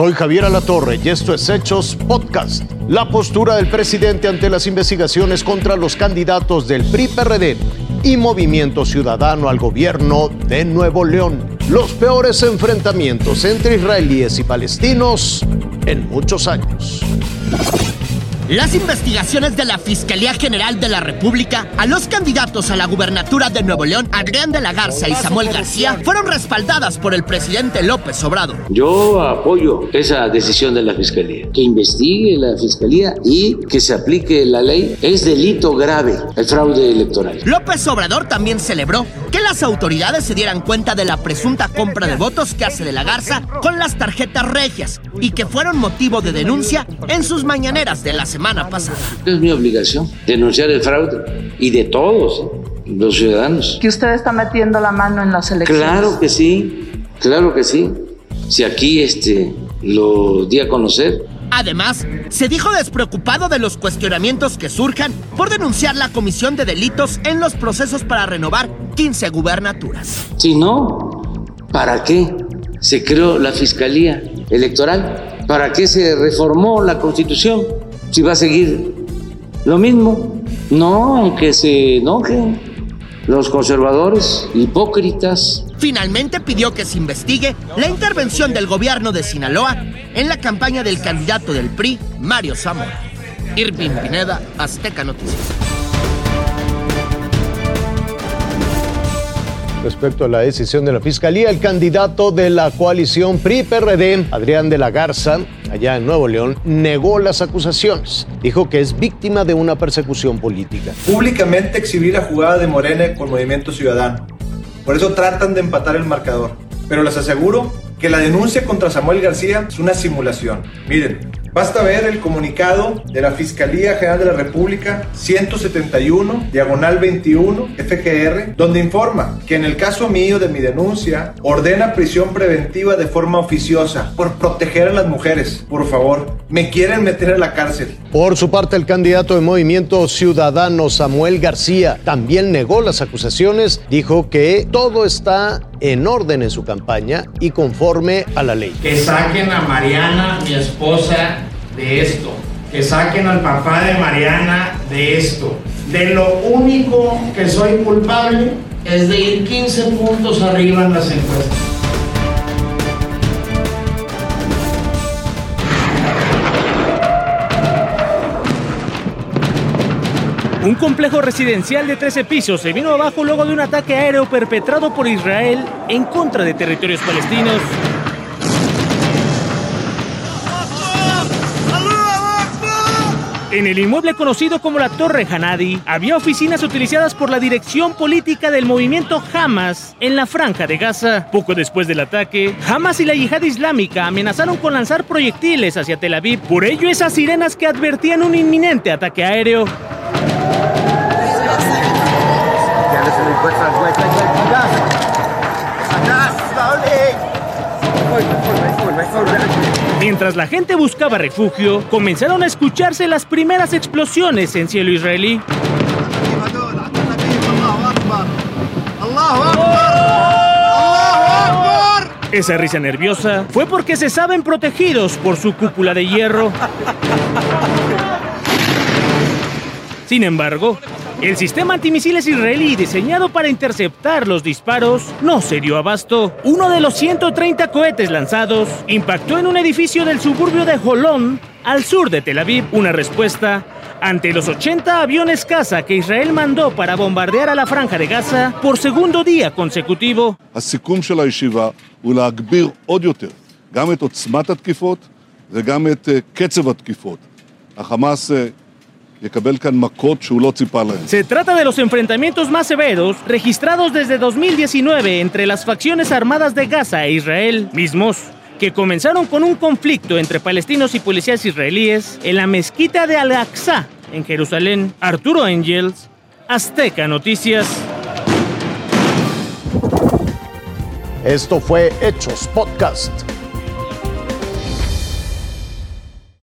Soy Javier Alatorre y esto es Hechos Podcast. La postura del presidente ante las investigaciones contra los candidatos del PRI-PRD y Movimiento Ciudadano al gobierno de Nuevo León. Los peores enfrentamientos entre israelíes y palestinos en muchos años. Las investigaciones de la Fiscalía General de la República a los candidatos a la gubernatura de Nuevo León, Adrián de la Garza y Samuel García, fueron respaldadas por el presidente López Obrador. Yo apoyo esa decisión de la Fiscalía, que investigue la Fiscalía y que se aplique la ley. Es delito grave el fraude electoral. López Obrador también celebró que las autoridades se dieran cuenta de la presunta compra de votos que hace de la Garza con las tarjetas regias y que fueron motivo de denuncia en sus mañaneras de la semana es mi obligación denunciar el fraude y de todos los ciudadanos. ¿Que usted está metiendo la mano en las elecciones? Claro que sí, claro que sí. Si aquí este, lo di a conocer. Además, se dijo despreocupado de los cuestionamientos que surjan por denunciar la comisión de delitos en los procesos para renovar 15 gubernaturas. Si no, ¿para qué se creó la Fiscalía Electoral? ¿Para qué se reformó la Constitución? Si va a seguir lo mismo. No, aunque se enojen los conservadores, hipócritas. Finalmente pidió que se investigue la intervención del gobierno de Sinaloa en la campaña del candidato del PRI, Mario Zamora. Irving Pineda, Azteca Noticias. Respecto a la decisión de la Fiscalía, el candidato de la coalición PRI-PRD, Adrián de la Garza, allá en Nuevo León, negó las acusaciones. Dijo que es víctima de una persecución política. Públicamente exhibir la jugada de Morena con Movimiento Ciudadano. Por eso tratan de empatar el marcador. Pero les aseguro que la denuncia contra Samuel García es una simulación. Miren, Basta ver el comunicado de la Fiscalía General de la República 171, diagonal 21, FGR, donde informa que en el caso mío de mi denuncia, ordena prisión preventiva de forma oficiosa por proteger a las mujeres. Por favor, me quieren meter a la cárcel. Por su parte, el candidato de Movimiento Ciudadano, Samuel García, también negó las acusaciones, dijo que todo está en orden en su campaña y conforme a la ley. Que saquen a Mariana, mi esposa, de esto. Que saquen al papá de Mariana de esto. De lo único que soy culpable es de ir 15 puntos arriba en las encuestas. Un complejo residencial de 13 pisos se vino abajo luego de un ataque aéreo perpetrado por Israel en contra de territorios palestinos. En el inmueble conocido como la Torre Hanadi, había oficinas utilizadas por la dirección política del movimiento Hamas en la franja de Gaza. Poco después del ataque, Hamas y la yihad islámica amenazaron con lanzar proyectiles hacia Tel Aviv. Por ello, esas sirenas que advertían un inminente ataque aéreo. Mientras la gente buscaba refugio, comenzaron a escucharse las primeras explosiones en cielo israelí. Esa risa nerviosa fue porque se saben protegidos por su cúpula de hierro. Sin embargo, el sistema antimisiles israelí diseñado para interceptar los disparos no se dio abasto. Uno de los 130 cohetes lanzados impactó en un edificio del suburbio de Jolón, al sur de Tel Aviv. Una respuesta ante los 80 aviones caza que Israel mandó para bombardear a la franja de Gaza por segundo día consecutivo. Se trata de los enfrentamientos más severos registrados desde 2019 entre las facciones armadas de Gaza e Israel, mismos que comenzaron con un conflicto entre palestinos y policías israelíes en la mezquita de Al-Aqsa, en Jerusalén. Arturo Angels, Azteca Noticias. Esto fue Hechos Podcast.